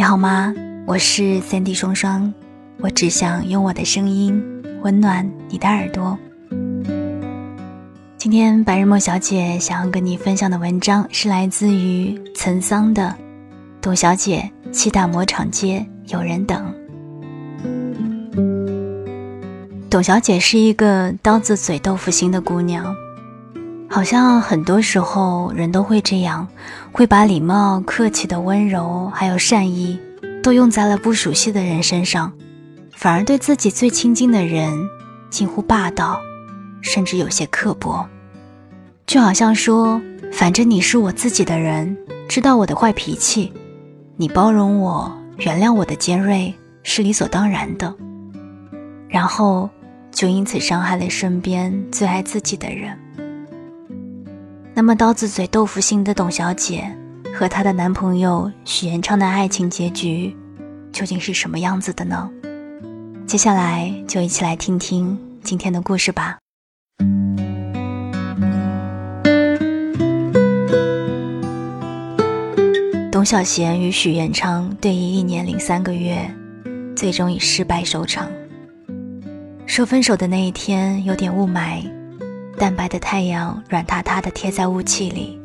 你好吗？我是三 D 双双，我只想用我的声音温暖你的耳朵。今天白日梦小姐想要跟你分享的文章是来自于岑桑的《董小姐七大磨场街有人等》。董小姐是一个刀子嘴豆腐心的姑娘。好像很多时候人都会这样，会把礼貌、客气的温柔还有善意，都用在了不熟悉的人身上，反而对自己最亲近的人近乎霸道，甚至有些刻薄。就好像说，反正你是我自己的人，知道我的坏脾气，你包容我、原谅我的尖锐是理所当然的。然后就因此伤害了身边最爱自己的人。那么刀子嘴豆腐心的董小姐和她的男朋友许延昌的爱情结局究竟是什么样子的呢？接下来就一起来听听今天的故事吧。董小贤与许延昌对弈一年零三个月，最终以失败收场。说分手的那一天有点雾霾。淡白的太阳软塌塌地贴在雾气里，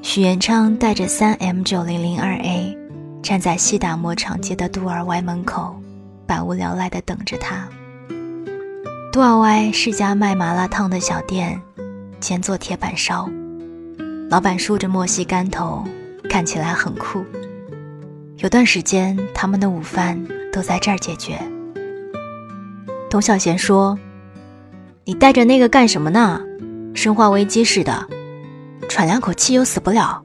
许元昌带着三 M 九零零二 A，站在西达摩厂街的杜尔歪门口，百无聊赖地等着他。杜尔歪是家卖麻辣烫的小店，兼做铁板烧，老板梳着墨西干头，看起来很酷。有段时间，他们的午饭都在这儿解决。董小贤说。你带着那个干什么呢？生化危机似的，喘两口气又死不了。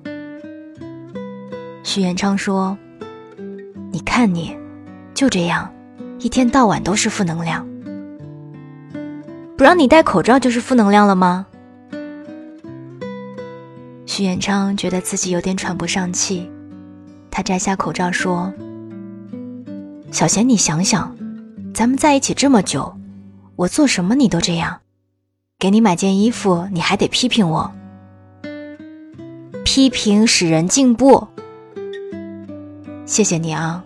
徐延昌说：“你看你，就这样，一天到晚都是负能量。不让你戴口罩就是负能量了吗？”徐延昌觉得自己有点喘不上气，他摘下口罩说：“小贤，你想想，咱们在一起这么久。”我做什么你都这样，给你买件衣服你还得批评我，批评使人进步。谢谢你啊，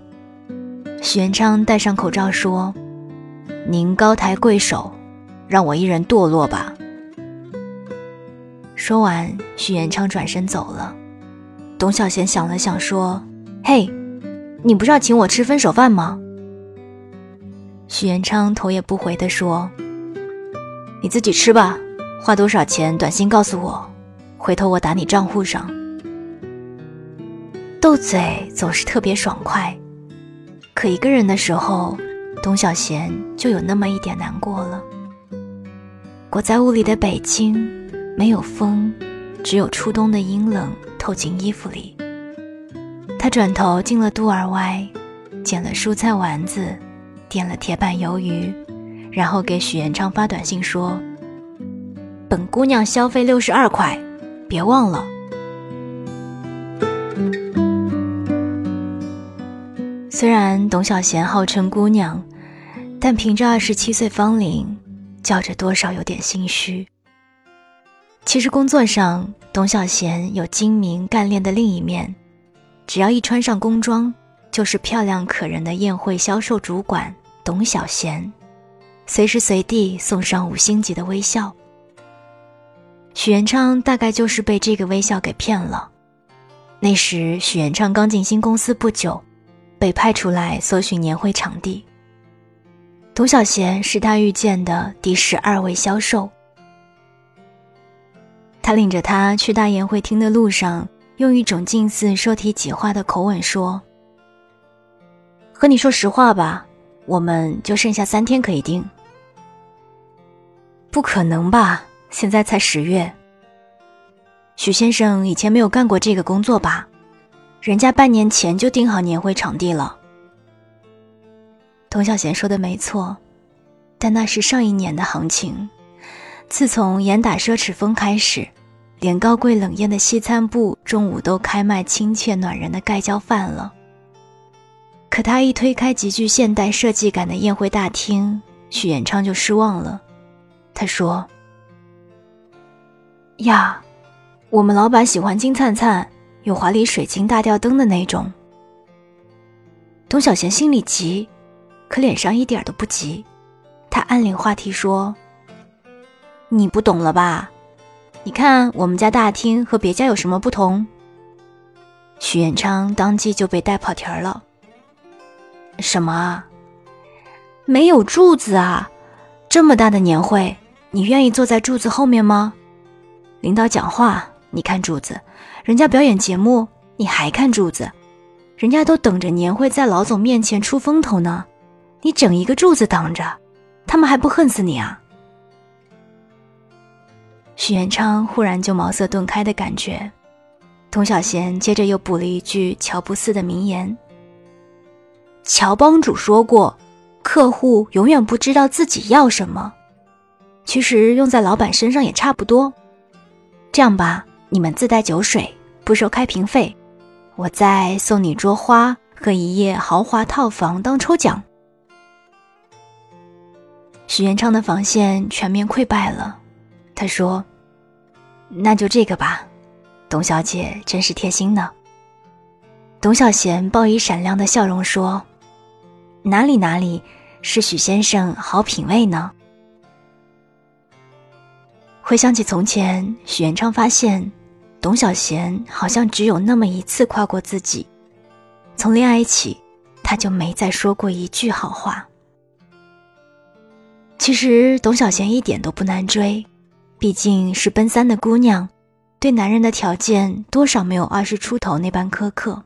许元昌戴上口罩说：“您高抬贵手，让我一人堕落吧。”说完，许元昌转身走了。董小贤想了想说：“嘿，你不是要请我吃分手饭吗？”许元昌头也不回地说：“你自己吃吧，花多少钱，短信告诉我，回头我打你账户上。”斗嘴总是特别爽快，可一个人的时候，董小贤就有那么一点难过了。裹在雾里的北京，没有风，只有初冬的阴冷透进衣服里。他转头进了杜尔歪，捡了蔬菜丸子。点了铁板鱿鱼，然后给许延昌发短信说：“本姑娘消费六十二块，别忘了。”虽然董小贤号称姑娘，但凭着二十七岁芳龄，叫着多少有点心虚。其实工作上，董小贤有精明干练的另一面，只要一穿上工装，就是漂亮可人的宴会销售主管。董小贤，随时随地送上五星级的微笑。许元昌大概就是被这个微笑给骗了。那时许元昌刚进新公司不久，被派出来搜寻年会场地。董小贤是他遇见的第十二位销售。他领着他去大宴会厅的路上，用一种近似说题己话的口吻说：“和你说实话吧。”我们就剩下三天可以定。不可能吧？现在才十月。许先生以前没有干过这个工作吧？人家半年前就定好年会场地了。童小贤说的没错，但那是上一年的行情。自从严打奢侈风开始，连高贵冷艳的西餐部中午都开卖亲切暖人的盖浇饭了。可他一推开极具现代设计感的宴会大厅，许延昌就失望了。他说：“呀，我们老板喜欢金灿灿、有华丽水晶大吊灯的那种。”董小贤心里急，可脸上一点都不急。他暗领话题说：“你不懂了吧？你看我们家大厅和别家有什么不同？”许远昌当即就被带跑题儿了。什么？没有柱子啊！这么大的年会，你愿意坐在柱子后面吗？领导讲话你看柱子，人家表演节目你还看柱子，人家都等着年会在老总面前出风头呢，你整一个柱子挡着，他们还不恨死你啊？许元昌忽然就茅塞顿开的感觉，童小贤接着又补了一句乔布斯的名言。乔帮主说过：“客户永远不知道自己要什么。”其实用在老板身上也差不多。这样吧，你们自带酒水，不收开瓶费，我再送你桌花和一夜豪华套房当抽奖。许元昌的防线全面溃败了，他说：“那就这个吧。”董小姐真是贴心呢。董小贤报以闪亮的笑容说。哪里哪里，是许先生好品味呢。回想起从前，许元昌发现，董小贤好像只有那么一次夸过自己。从恋爱起，他就没再说过一句好话。其实董小贤一点都不难追，毕竟是奔三的姑娘，对男人的条件多少没有二十出头那般苛刻。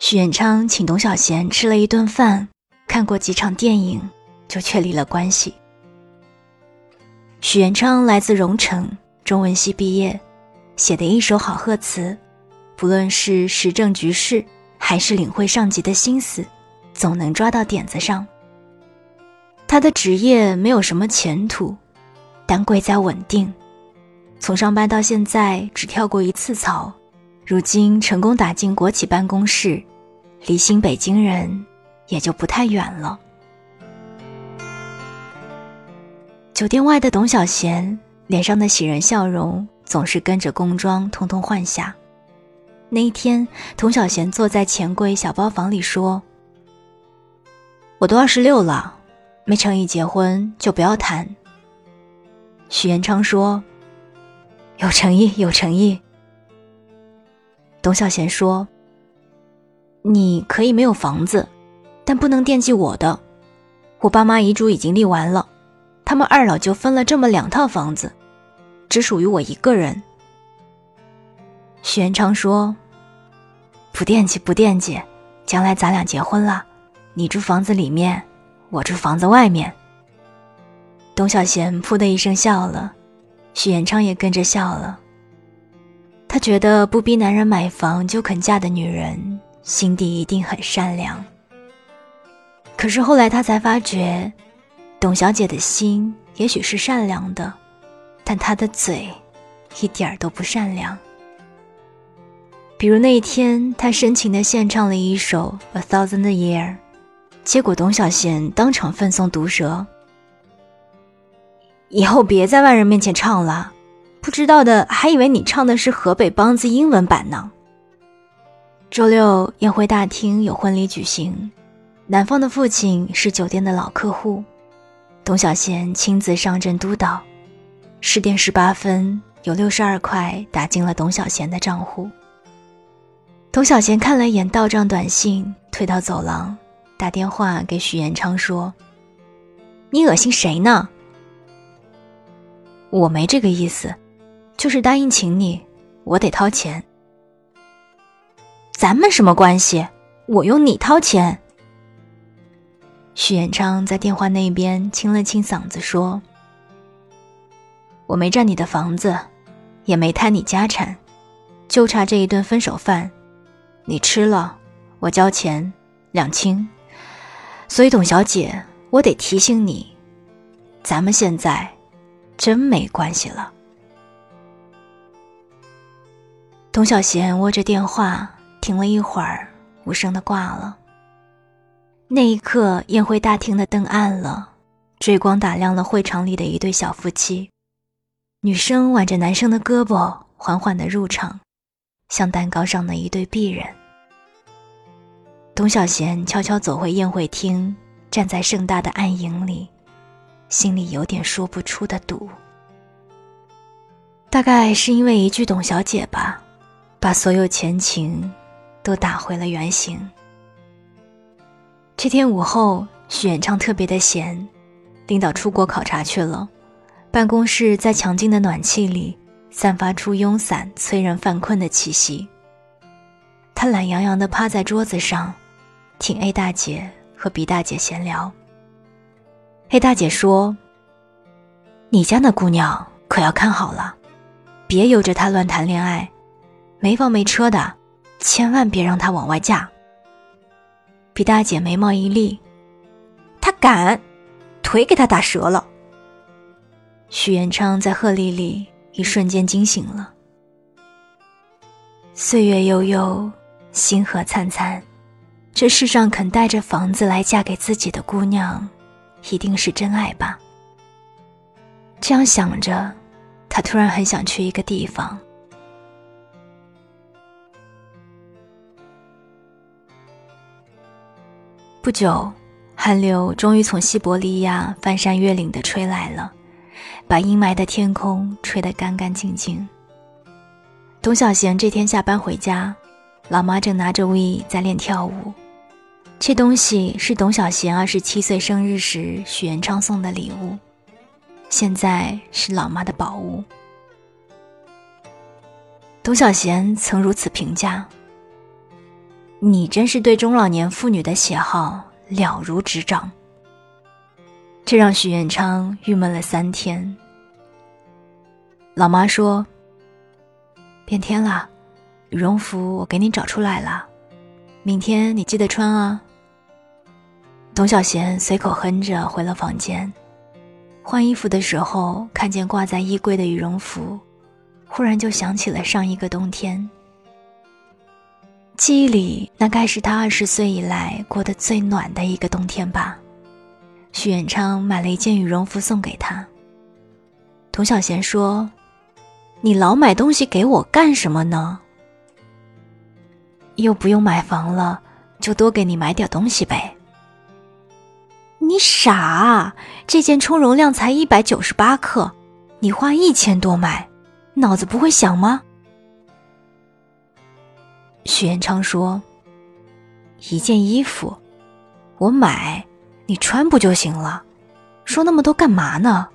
许元昌请董小贤吃了一顿饭，看过几场电影，就确立了关系。许元昌来自荣城，中文系毕业，写的一手好贺词，不论是时政局势，还是领会上级的心思，总能抓到点子上。他的职业没有什么前途，但贵在稳定，从上班到现在只跳过一次槽，如今成功打进国企办公室。离新北京人也就不太远了。酒店外的董小贤脸上的喜人笑容总是跟着工装通通换下。那一天，董小贤坐在钱柜小包房里说：“我都二十六了，没诚意结婚就不要谈。”许延昌说：“有诚意，有诚意。”董小贤说。你可以没有房子，但不能惦记我的。我爸妈遗嘱已经立完了，他们二老就分了这么两套房子，只属于我一个人。许元昌说：“不惦记，不惦记，将来咱俩结婚了，你住房子里面，我住房子外面。”董小贤噗的一声笑了，许延昌也跟着笑了。他觉得不逼男人买房就肯嫁的女人。心底一定很善良，可是后来他才发觉，董小姐的心也许是善良的，但她的嘴一点儿都不善良。比如那一天，他深情地献唱了一首《A Thousand Year》，结果董小贤当场奋送毒舌：“以后别在外人面前唱了，不知道的还以为你唱的是河北梆子英文版呢。”周六宴会大厅有婚礼举行，男方的父亲是酒店的老客户，董小贤亲自上阵督导。十点十八分，有六十二块打进了董小贤的账户。董小贤看了一眼到账短信，退到走廊，打电话给许延昌说：“你恶心谁呢？我没这个意思，就是答应请你，我得掏钱。”咱们什么关系？我用你掏钱。许延昌在电话那边清了清嗓子说：“我没占你的房子，也没贪你家产，就差这一顿分手饭，你吃了，我交钱，两清。所以董小姐，我得提醒你，咱们现在真没关系了。”董小贤握着电话。停了一会儿，无声的挂了。那一刻，宴会大厅的灯暗了，追光打亮了会场里的一对小夫妻。女生挽着男生的胳膊，缓缓的入场，像蛋糕上的一对璧人。董小贤悄悄走回宴会厅，站在盛大的暗影里，心里有点说不出的堵。大概是因为一句“董小姐”吧，把所有前情都打回了原形。这天午后，许远畅特别的闲，领导出国考察去了，办公室在强劲的暖气里散发出慵散、催人犯困的气息。他懒洋洋地趴在桌子上，听 A 大姐和 B 大姐闲聊。A 大姐说：“你家那姑娘可要看好了。”别由着她乱谈恋爱，没房没车的，千万别让他往外嫁。比大姐眉毛一立，他敢，腿给他打折了。许元昌在鹤唳里一瞬间惊醒了。岁月悠悠，星河灿灿，这世上肯带着房子来嫁给自己的姑娘，一定是真爱吧？这样想着。他突然很想去一个地方。不久，寒流终于从西伯利亚翻山越岭的吹来了，把阴霾的天空吹得干干净净。董小贤这天下班回家，老妈正拿着 V 在练跳舞。这东西是董小贤二十七岁生日时许元昌送的礼物。现在是老妈的宝物。董小贤曾如此评价：“你真是对中老年妇女的喜好了如指掌。”这让许元昌郁闷了三天。老妈说：“变天了，羽绒服我给你找出来了，明天你记得穿啊。”董小贤随口哼着回了房间。换衣服的时候，看见挂在衣柜的羽绒服，忽然就想起了上一个冬天。记忆里，那该是他二十岁以来过得最暖的一个冬天吧。许远昌买了一件羽绒服送给他。童小贤说：“你老买东西给我干什么呢？又不用买房了，就多给你买点东西呗。”你傻！这件充绒量才一百九十八克，你花一千多买，脑子不会想吗？许彦昌说：“一件衣服，我买，你穿不就行了？说那么多干嘛呢？”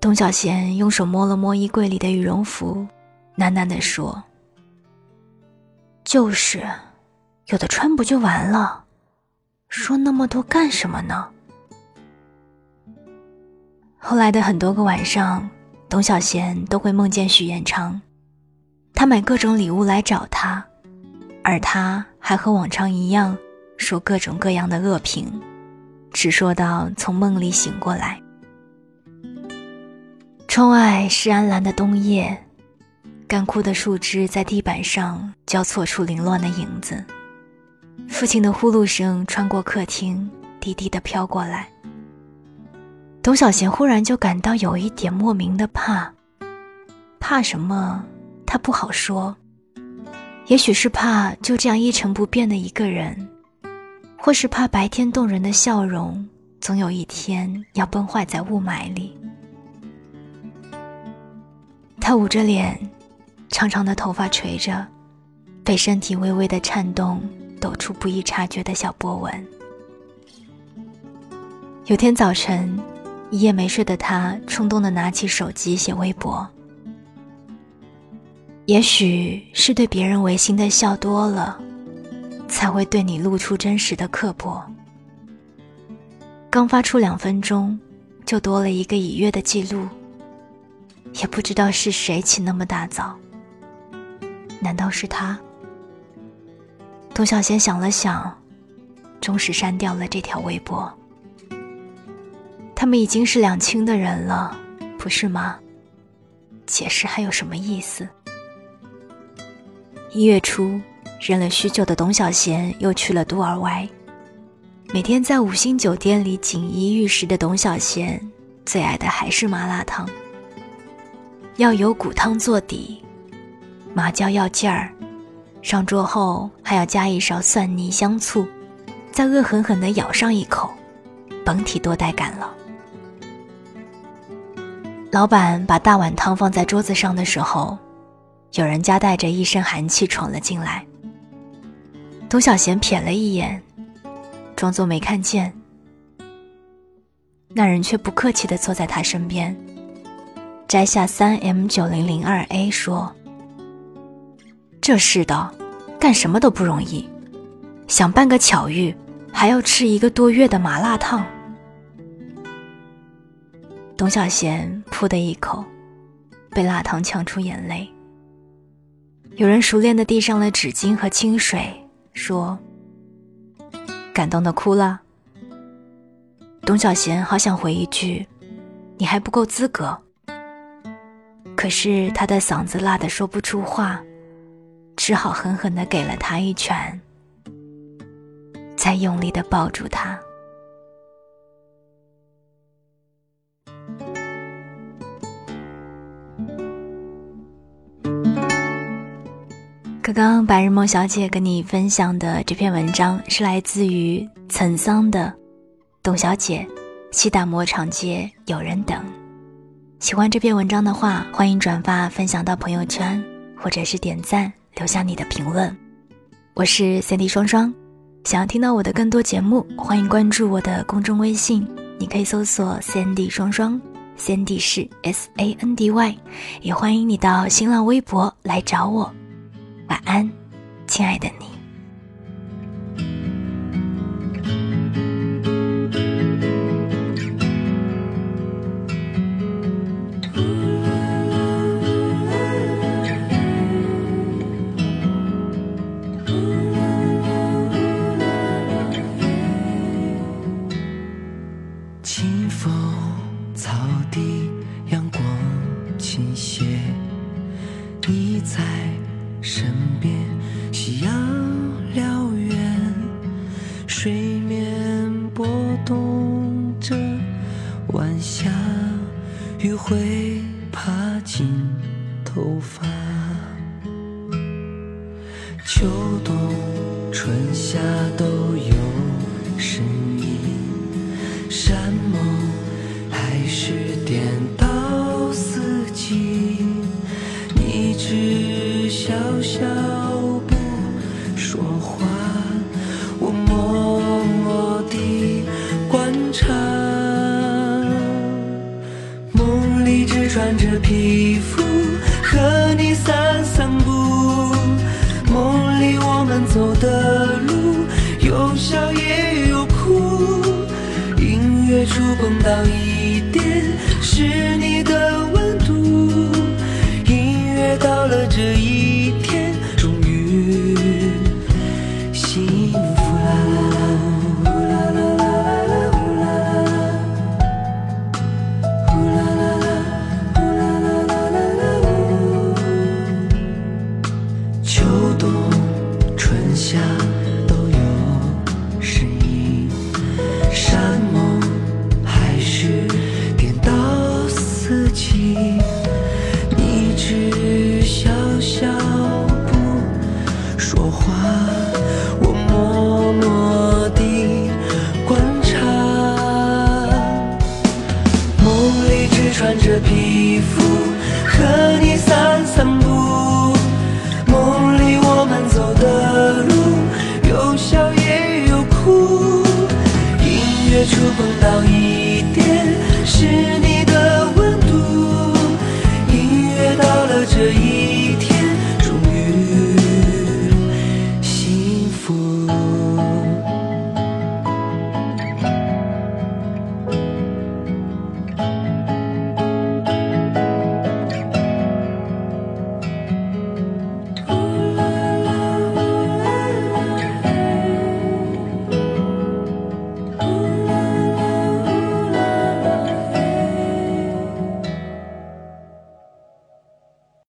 董小贤用手摸了摸衣柜里的羽绒服，喃喃地说：“就是，有的穿不就完了。”说那么多干什么呢？后来的很多个晚上，董小贤都会梦见许彦昌，他买各种礼物来找他，而他还和往常一样说各种各样的恶评，直说到从梦里醒过来。窗外是安澜的冬夜，干枯的树枝在地板上交错出凌乱的影子。父亲的呼噜声穿过客厅，低低的飘过来。董小贤忽然就感到有一点莫名的怕，怕什么？他不好说。也许是怕就这样一成不变的一个人，或是怕白天动人的笑容，总有一天要崩坏在雾霾里。他捂着脸，长长的头发垂着，被身体微微的颤动。抖出不易察觉的小波纹。有天早晨，一夜没睡的他冲动的拿起手机写微博。也许是对别人违心的笑多了，才会对你露出真实的刻薄。刚发出两分钟，就多了一个已阅的记录。也不知道是谁起那么大早。难道是他？董小贤想了想，终是删掉了这条微博。他们已经是两清的人了，不是吗？解释还有什么意思？一月初，忍了许久的董小贤又去了杜尔歪。每天在五星酒店里锦衣玉食的董小贤，最爱的还是麻辣烫。要有骨汤做底，麻椒要劲儿。上桌后还要加一勺蒜泥香醋，再恶狠狠地咬上一口，甭提多带感了。老板把大碗汤放在桌子上的时候，有人夹带着一身寒气闯了进来。董小贤瞥了一眼，装作没看见。那人却不客气地坐在他身边，摘下三 M 九零零二 A 说：“这世道，干什么都不容易，想办个巧遇，还要吃一个多月的麻辣烫。”董小贤噗的一口，被辣汤呛出眼泪。有人熟练地递上了纸巾和清水。说：“感动的哭了。”董小贤好想回一句：“你还不够资格。”可是他的嗓子辣得说不出话，只好狠狠的给了他一拳，再用力的抱住他。刚刚白日梦小姐跟你分享的这篇文章是来自于岑桑的《董小姐，西大磨场街有人等》。喜欢这篇文章的话，欢迎转发分享到朋友圈，或者是点赞留下你的评论。我是三 D 双双，想要听到我的更多节目，欢迎关注我的公众微信，你可以搜索三 D 双双，三 D 是 S A N D Y，也欢迎你到新浪微博来找我。晚安，亲爱的你。身边夕阳穿着皮肤和你散散步，梦里我们走的路有笑也有哭，隐约触碰到一点是你的触碰到一点，是你。